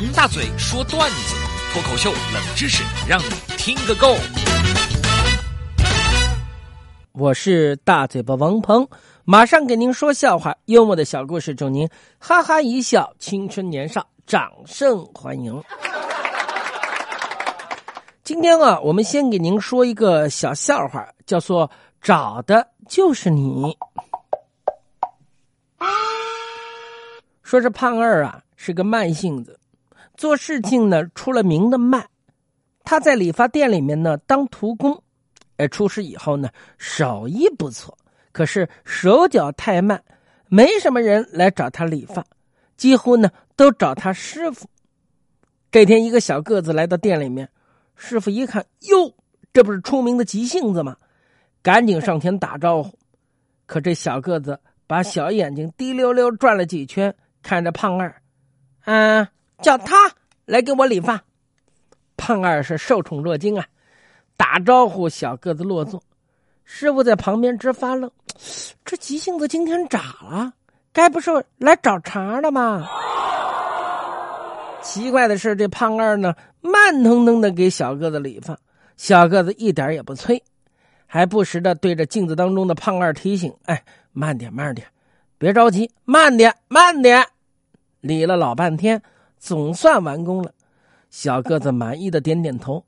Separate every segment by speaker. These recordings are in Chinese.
Speaker 1: 王大嘴说段子，脱口秀冷知识，让你听个够。
Speaker 2: 我是大嘴巴王鹏，马上给您说笑话，幽默的小故事，祝您哈哈一笑，青春年少，掌声欢迎。今天啊，我们先给您说一个小笑话，叫做“找的就是你”。说这胖二啊是个慢性子，做事情呢出了名的慢。他在理发店里面呢当徒工，哎，出师以后呢手艺不错，可是手脚太慢，没什么人来找他理发，几乎呢都找他师傅。这天，一个小个子来到店里面，师傅一看，哟，这不是出名的急性子吗？赶紧上前打招呼。可这小个子把小眼睛滴溜溜转了几圈。看着胖二，啊，叫他来给我理发。胖二是受宠若惊啊，打招呼，小个子落座。师傅在旁边直发愣，这急性子今天咋了？该不是来找茬的吗？奇怪的是，这胖二呢，慢腾腾的给小个子理发，小个子一点也不催，还不时的对着镜子当中的胖二提醒：“哎，慢点，慢点，别着急，慢点，慢点。”理了老半天，总算完工了。小个子满意的点点头。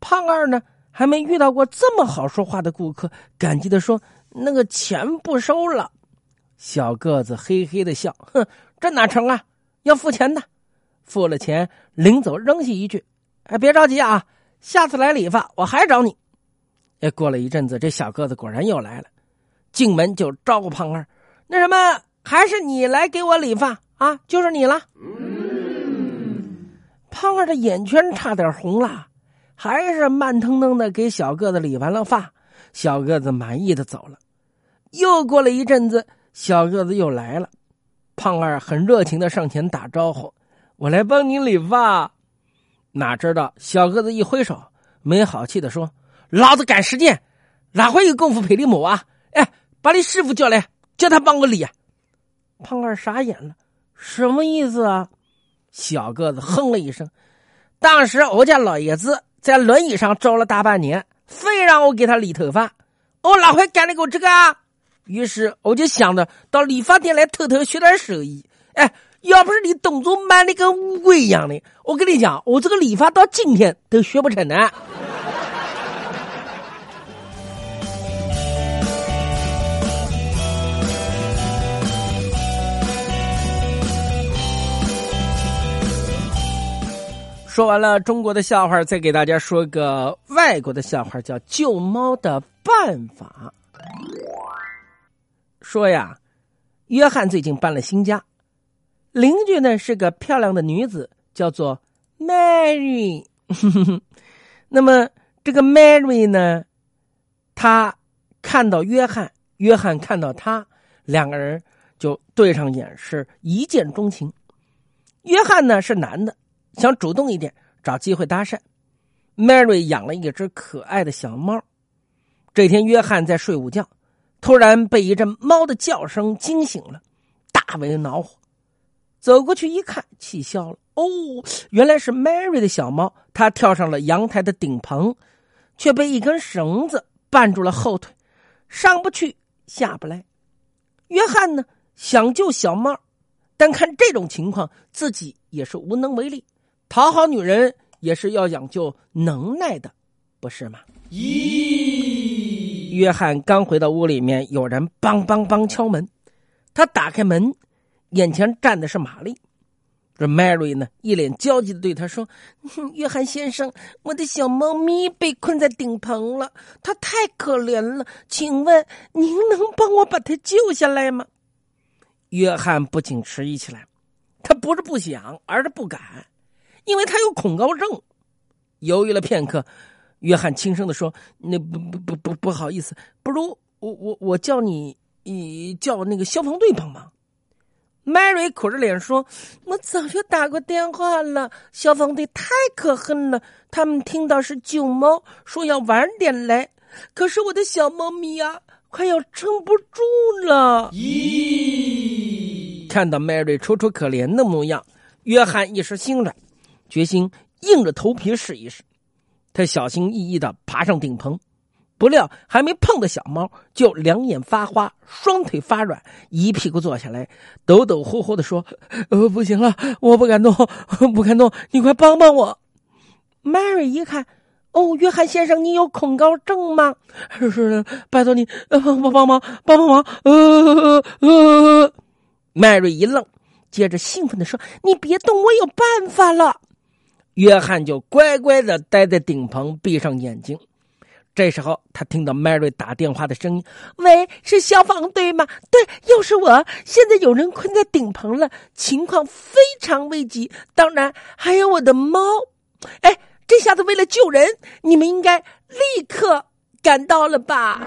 Speaker 2: 胖二呢，还没遇到过这么好说话的顾客，感激的说：“那个钱不收了。”小个子嘿嘿的笑：“哼，这哪成啊？要付钱的。付了钱，临走扔下一句：‘哎，别着急啊，下次来理发我还找你。’哎，过了一阵子，这小个子果然又来了，进门就招呼胖二：‘那什么，还是你来给我理发。’啊，就是你了。胖二的眼圈差点红了，还是慢腾腾的给小个子理完了发。小个子满意的走了。又过了一阵子，小个子又来了。胖二很热情的上前打招呼：“我来帮您理发。”哪知道小个子一挥手，没好气的说：“老子赶时间，哪会有功夫陪你磨啊？哎，把你师傅叫来，叫他帮我理。”胖二傻眼了。什么意思啊？小个子哼了一声。当时我家老爷子在轮椅上坐了大半年，非让我给他理头发，我哪会干得过这个啊？于是我就想着到理发店来偷偷学点手艺。哎，要不是你动作慢的跟乌龟一样的，我跟你讲，我这个理发到今天都学不成呢。说完了中国的笑话，再给大家说个外国的笑话，叫救猫的办法。说呀，约翰最近搬了新家，邻居呢是个漂亮的女子，叫做 Mary。那么这个 Mary 呢，她看到约翰，约翰看到她，两个人就对上眼，是一见钟情。约翰呢是男的。想主动一点，找机会搭讪。Mary 养了一只可爱的小猫。这天，约翰在睡午觉，突然被一阵猫的叫声惊醒了，大为恼火。走过去一看，气消了。哦，原来是 Mary 的小猫。它跳上了阳台的顶棚，却被一根绳子绊住了后腿，上不去，下不来。约翰呢，想救小猫，但看这种情况，自己也是无能为力。讨好女人也是要讲究能耐的，不是吗？咦！约翰刚回到屋里面，有人梆梆梆敲门。他打开门，眼前站的是玛丽。这 Mary 呢，一脸焦急的对他说：“ 约翰先生，我的小猫咪被困在顶棚了，它太可怜了，请问您能帮我把它救下来吗？”约翰不仅迟疑起来，他不是不想，而是不敢。因为他有恐高症，犹豫了片刻，约翰轻声的说：“那不不不不不好意思，不如我我我叫你，你叫那个消防队帮忙。”Mary 苦着脸说：“我早就打过电话了，消防队太可恨了，他们听到是救猫，说要晚点来，可是我的小猫咪啊，快要撑不住了。”咦，看到 Mary 楚楚可怜的模样。约翰一时心软，决心硬着头皮试一试。他小心翼翼的爬上顶棚，不料还没碰到小猫，就两眼发花，双腿发软，一屁股坐下来，抖抖呼呼的说：“呃，不行了，我不敢动，不敢动，你快帮帮我。”Mary 一看。哦，约翰先生，你有恐高症吗？是的，拜托你，帮帮帮忙，帮帮忙。呃呃，迈瑞一愣，接着兴奋的说：“你别动，我有办法了。”约翰就乖乖的待在顶棚，闭上眼睛。这时候，他听到迈瑞打电话的声音：“喂，是消防队吗？对，又是我。现在有人困在顶棚了，情况非常危急。当然，还有我的猫。哎。这下子为了救人，你们应该立刻赶到了吧？